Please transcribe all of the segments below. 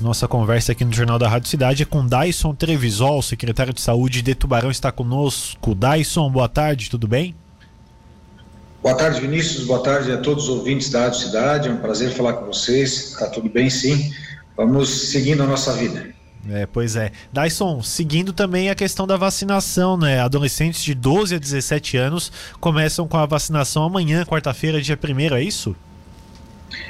Nossa conversa aqui no Jornal da Rádio Cidade é com Dyson Trevisol, secretário de Saúde de Tubarão, está conosco. Dyson, boa tarde, tudo bem? Boa tarde, Vinícius. Boa tarde a todos os ouvintes da Rádio Cidade. É um prazer falar com vocês. Está tudo bem, sim. Vamos seguindo a nossa vida. É, pois é. Dyson, seguindo também a questão da vacinação, né? Adolescentes de 12 a 17 anos começam com a vacinação amanhã, quarta-feira, dia 1 é isso?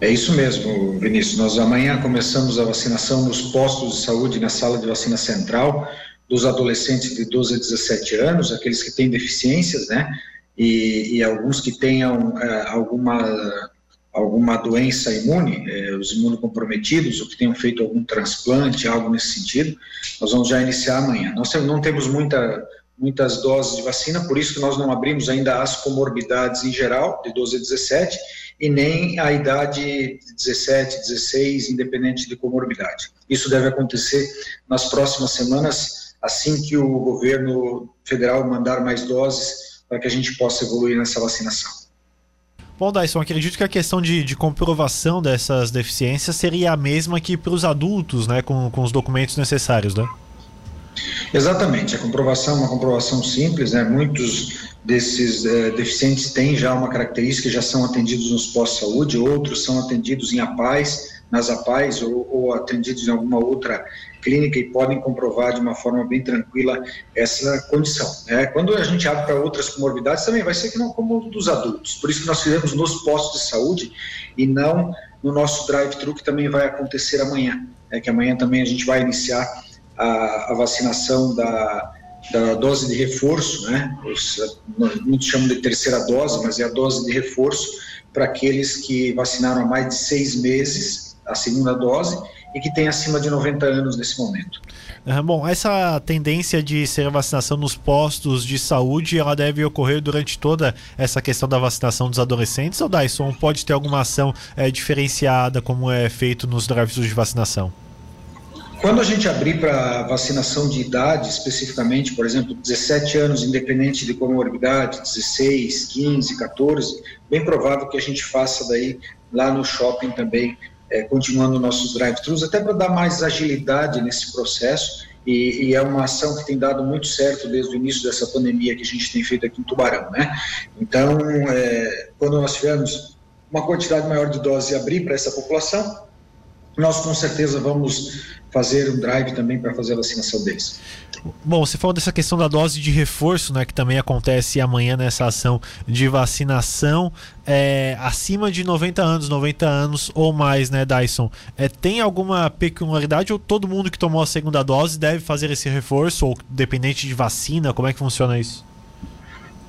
É isso mesmo, Vinícius. Nós amanhã começamos a vacinação nos postos de saúde, na sala de vacina central, dos adolescentes de 12 a 17 anos, aqueles que têm deficiências, né? E, e alguns que tenham é, alguma, alguma doença imune, é, os imunocomprometidos, ou que tenham feito algum transplante, algo nesse sentido, nós vamos já iniciar amanhã. Nós não temos muita, muitas doses de vacina, por isso que nós não abrimos ainda as comorbidades em geral, de 12 a 17, e nem a idade de 17, 16, independente de comorbidade. Isso deve acontecer nas próximas semanas, assim que o governo federal mandar mais doses para que a gente possa evoluir nessa vacinação. Bom, Dyson, acredito que a questão de, de comprovação dessas deficiências seria a mesma que para os adultos, né, com, com os documentos necessários, né? Exatamente, a comprovação é uma comprovação simples, né? Muitos desses é, deficientes têm já uma característica, já são atendidos nos pós-saúde, outros são atendidos em APAES, nas APAES ou, ou, atendidos em alguma outra clínica e podem comprovar de uma forma bem tranquila essa condição. Né? Quando a gente abre para outras comorbidades, também vai ser que não como dos adultos. Por isso que nós fizemos nos postos de saúde e não no nosso drive-thru, que também vai acontecer amanhã. É que amanhã também a gente vai iniciar a, a vacinação da da dose de reforço, né? Os, muitos chamam de terceira dose, mas é a dose de reforço para aqueles que vacinaram há mais de seis meses a segunda dose e que têm acima de 90 anos nesse momento. bom, essa tendência de ser vacinação nos postos de saúde, ela deve ocorrer durante toda essa questão da vacinação dos adolescentes ou Dyson pode ter alguma ação é, diferenciada como é feito nos drives de vacinação? Quando a gente abrir para vacinação de idade, especificamente, por exemplo, 17 anos, independente de comorbidade, 16, 15, 14, bem provável que a gente faça daí lá no shopping também, é, continuando nossos drive-thrus, até para dar mais agilidade nesse processo. E, e, é uma ação que tem dado muito certo desde o início dessa pandemia que a gente tem feito aqui em Tubarão, né? Então, é, quando nós tivermos uma quantidade maior de doses abrir para essa população, nós com certeza vamos fazer um drive também para fazer a vacinação deles. Bom, você falou dessa questão da dose de reforço, né, que também acontece amanhã nessa ação de vacinação. É, acima de 90 anos, 90 anos ou mais, né, Dyson? É, tem alguma peculiaridade ou todo mundo que tomou a segunda dose deve fazer esse reforço, ou dependente de vacina? Como é que funciona isso?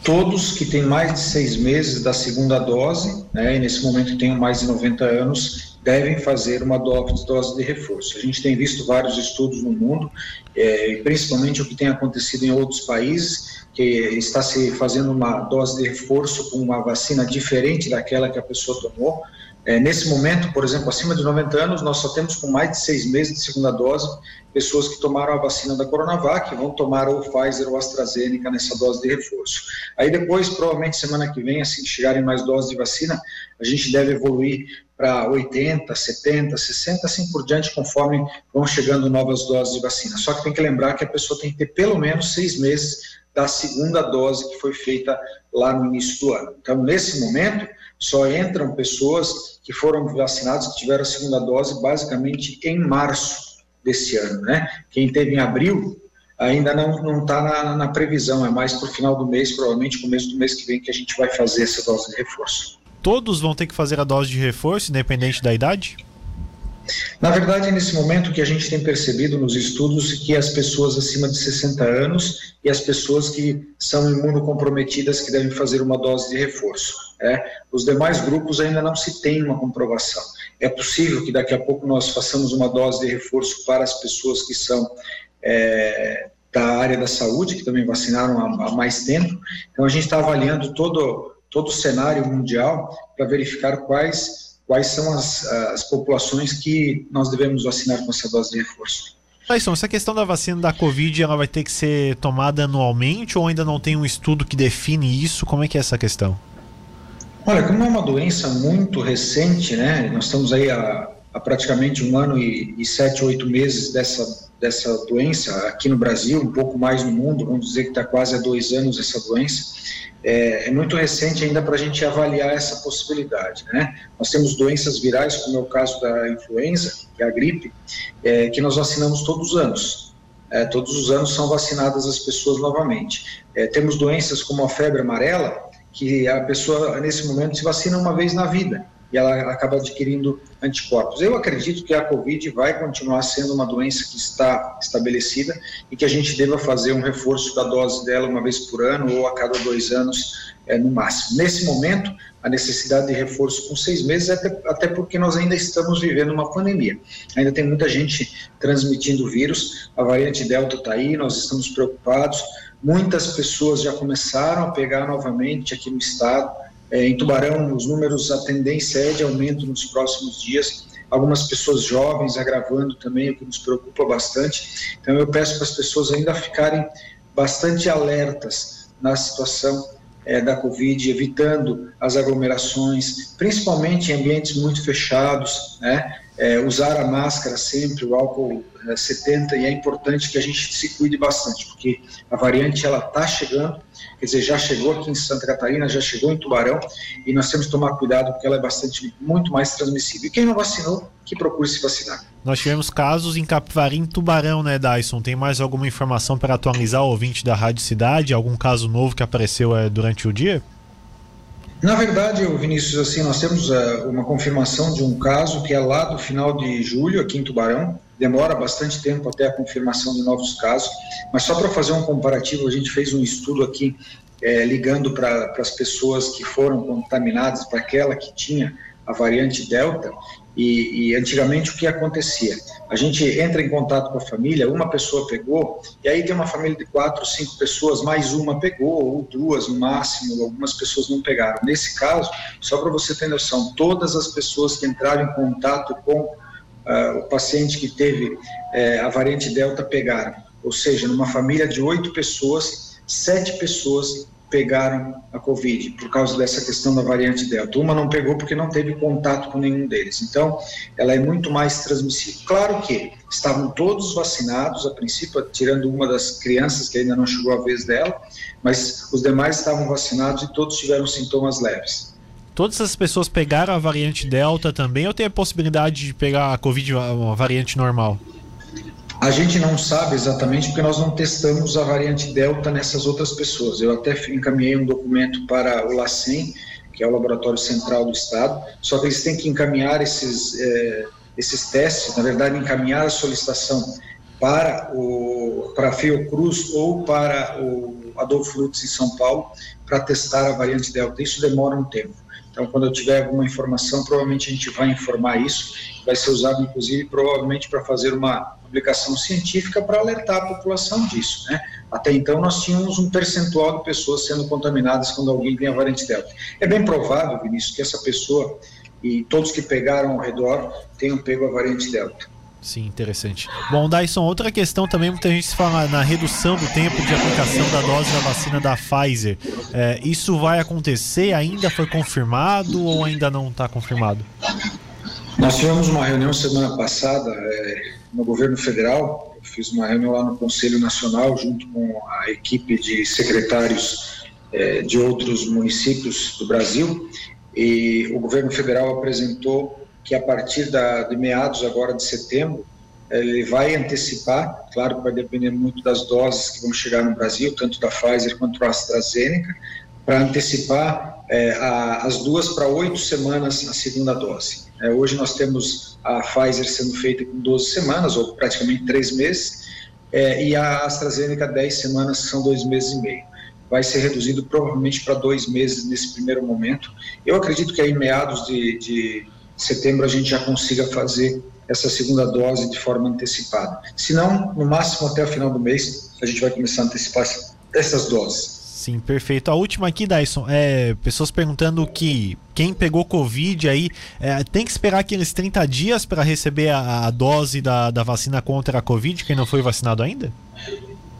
Todos que têm mais de seis meses da segunda dose, né, e nesse momento tenham mais de 90 anos, devem fazer uma dose de reforço. A gente tem visto vários estudos no mundo, é, principalmente o que tem acontecido em outros países, que está se fazendo uma dose de reforço com uma vacina diferente daquela que a pessoa tomou. É, nesse momento, por exemplo, acima de 90 anos, nós só temos com mais de seis meses de segunda dose pessoas que tomaram a vacina da Coronavac, vão tomar ou Pfizer ou AstraZeneca nessa dose de reforço. Aí depois, provavelmente semana que vem, assim que chegarem mais doses de vacina, a gente deve evoluir para 80, 70, 60, assim por diante, conforme vão chegando novas doses de vacina. Só que tem que lembrar que a pessoa tem que ter pelo menos seis meses da segunda dose que foi feita lá no início do ano. Então, nesse momento, só entram pessoas que foram vacinadas, que tiveram a segunda dose, basicamente em março desse ano, né? Quem teve em abril ainda não está na, na previsão, é mais para o final do mês, provavelmente começo do mês que vem, que a gente vai fazer essa dose de reforço todos vão ter que fazer a dose de reforço, independente da idade? Na verdade, nesse momento que a gente tem percebido nos estudos que as pessoas acima de 60 anos e as pessoas que são imunocomprometidas que devem fazer uma dose de reforço. É? Os demais grupos ainda não se tem uma comprovação. É possível que daqui a pouco nós façamos uma dose de reforço para as pessoas que são é, da área da saúde, que também vacinaram há, há mais tempo. Então, a gente está avaliando todo todo o cenário mundial para verificar quais, quais são as, as populações que nós devemos vacinar com essa dose de reforço. Tyson, essa questão da vacina da Covid ela vai ter que ser tomada anualmente ou ainda não tem um estudo que define isso? Como é que é essa questão? Olha, como é uma doença muito recente, né? Nós estamos aí há há praticamente um ano e, e sete, oito meses dessa, dessa doença aqui no Brasil, um pouco mais no mundo, vamos dizer que está quase há dois anos essa doença. É, é muito recente ainda para a gente avaliar essa possibilidade. Né? Nós temos doenças virais, como é o caso da influenza, que é a gripe, é, que nós vacinamos todos os anos. É, todos os anos são vacinadas as pessoas novamente. É, temos doenças como a febre amarela, que a pessoa, nesse momento, se vacina uma vez na vida e ela acaba adquirindo anticorpos. Eu acredito que a Covid vai continuar sendo uma doença que está estabelecida e que a gente deva fazer um reforço da dose dela uma vez por ano ou a cada dois anos é, no máximo. Nesse momento, a necessidade de reforço com seis meses, até, até porque nós ainda estamos vivendo uma pandemia. Ainda tem muita gente transmitindo vírus, a variante Delta está aí, nós estamos preocupados. Muitas pessoas já começaram a pegar novamente aqui no estado é, em Tubarão, os números, a tendência é de aumento nos próximos dias. Algumas pessoas jovens agravando também, o que nos preocupa bastante. Então, eu peço para as pessoas ainda ficarem bastante alertas na situação é, da Covid, evitando as aglomerações, principalmente em ambientes muito fechados, né? É, usar a máscara sempre, o álcool é, 70, e é importante que a gente se cuide bastante, porque a variante ela está chegando, quer dizer, já chegou aqui em Santa Catarina, já chegou em Tubarão, e nós temos que tomar cuidado porque ela é bastante, muito mais transmissível. E quem não vacinou, que procure se vacinar. Nós tivemos casos em Capivari, em Tubarão, né, Dyson? Tem mais alguma informação para atualizar o ouvinte da Rádio Cidade? Algum caso novo que apareceu é, durante o dia? Na verdade, Vinícius, assim, nós temos uh, uma confirmação de um caso que é lá do final de julho, aqui em Tubarão. Demora bastante tempo até a confirmação de novos casos, mas só para fazer um comparativo, a gente fez um estudo aqui é, ligando para as pessoas que foram contaminadas, para aquela que tinha a variante Delta, e, e, antigamente o que acontecia? A gente entra em contato com a família, uma pessoa pegou, e aí tem uma família de quatro, cinco pessoas, mais uma pegou, ou duas no máximo, algumas pessoas não pegaram. Nesse caso, só para você ter noção, todas as pessoas que entraram em contato com uh, o paciente que teve uh, a variante Delta pegaram. Ou seja, numa família de oito pessoas, sete pessoas pegaram a Covid por causa dessa questão da variante Delta. Uma não pegou porque não teve contato com nenhum deles. Então, ela é muito mais transmissível. Claro que estavam todos vacinados, a princípio, tirando uma das crianças que ainda não chegou a vez dela, mas os demais estavam vacinados e todos tiveram sintomas leves. Todas as pessoas pegaram a variante Delta também ou tem a possibilidade de pegar a Covid, uma variante normal? A gente não sabe exatamente porque nós não testamos a variante Delta nessas outras pessoas. Eu até encaminhei um documento para o LACEN, que é o Laboratório Central do Estado, só que eles têm que encaminhar esses, é, esses testes, na verdade, encaminhar a solicitação para, o, para a Fiocruz ou para o Adolfo Lutz em São Paulo para testar a variante Delta. Isso demora um tempo. Então, quando eu tiver alguma informação, provavelmente a gente vai informar isso. Vai ser usado, inclusive, provavelmente para fazer uma publicação científica para alertar a população disso. Né? Até então, nós tínhamos um percentual de pessoas sendo contaminadas quando alguém tem a variante Delta. É bem provável, Vinícius, que essa pessoa e todos que pegaram ao redor tenham pego a variante Delta. Sim, interessante. Bom, Dyson, outra questão também, muita gente se fala na redução do tempo de aplicação da dose da vacina da Pfizer. É, isso vai acontecer? Ainda foi confirmado ou ainda não está confirmado? Nós tivemos uma reunião semana passada é, no governo federal. Eu fiz uma reunião lá no Conselho Nacional, junto com a equipe de secretários é, de outros municípios do Brasil. E o governo federal apresentou que a partir da, de meados agora de setembro, ele vai antecipar, claro que vai depender muito das doses que vão chegar no Brasil, tanto da Pfizer quanto da AstraZeneca, para antecipar é, a, as duas para oito semanas a segunda dose. É, hoje nós temos a Pfizer sendo feita com 12 semanas, ou praticamente três meses, é, e a AstraZeneca 10 semanas, que são dois meses e meio. Vai ser reduzido provavelmente para dois meses nesse primeiro momento. Eu acredito que aí, meados de, de setembro a gente já consiga fazer essa segunda dose de forma antecipada. Se não, no máximo até o final do mês, a gente vai começar a antecipar essas doses. Sim, perfeito. A última aqui, Dyson, é pessoas perguntando que quem pegou Covid aí é, tem que esperar aqueles 30 dias para receber a, a, dose da, da vacina contra a Covid, quem não foi vacinado ainda?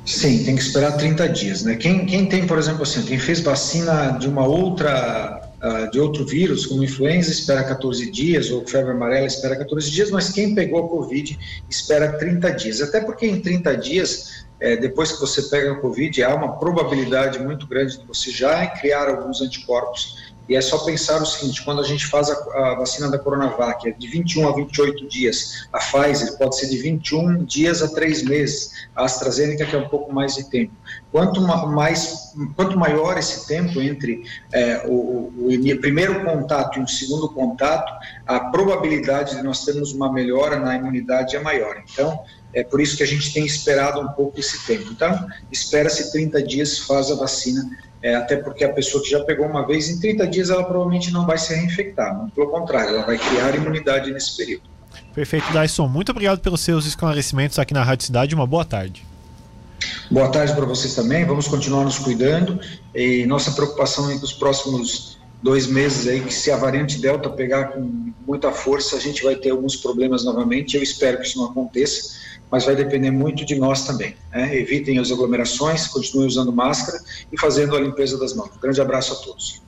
Sim, tem que esperar 30 dias, né? Quem, quem tem, por exemplo, assim, quem fez vacina de uma outra uh, de outro vírus, como influenza, espera 14 dias, ou febre amarela espera 14 dias, mas quem pegou a Covid espera 30 dias. Até porque em 30 dias, é, depois que você pega a Covid, há uma probabilidade muito grande de você já criar alguns anticorpos e é só pensar o seguinte: quando a gente faz a, a, vacina da Coronavac, é de 21 a 28 dias, a Pfizer pode ser de 21 dias a 3 meses, a AstraZeneca, que é um pouco mais de tempo. Quanto, mais, quanto maior esse tempo entre é, o, o, o, primeiro contato e o segundo contato, a probabilidade de nós termos uma melhora na imunidade é maior. Então, é por isso que a gente tem esperado um pouco esse tempo. Então, espera-se 30 dias, faz a vacina é, até porque a pessoa que já pegou uma vez, em 30 dias ela provavelmente não vai se reinfectar, muito pelo contrário, ela vai criar imunidade nesse período. Perfeito, Dyson. Muito obrigado pelos seus esclarecimentos aqui na Rádio Cidade. Uma boa tarde. Boa tarde para vocês também. Vamos continuar nos cuidando. E nossa preocupação é que os próximos dois meses aí, que se a variante Delta pegar com muita força, a gente vai ter alguns problemas novamente. Eu espero que isso não aconteça mas vai depender muito de nós também. Né? Evitem as aglomerações, continuem usando máscara e fazendo a limpeza das mãos. Grande abraço a todos.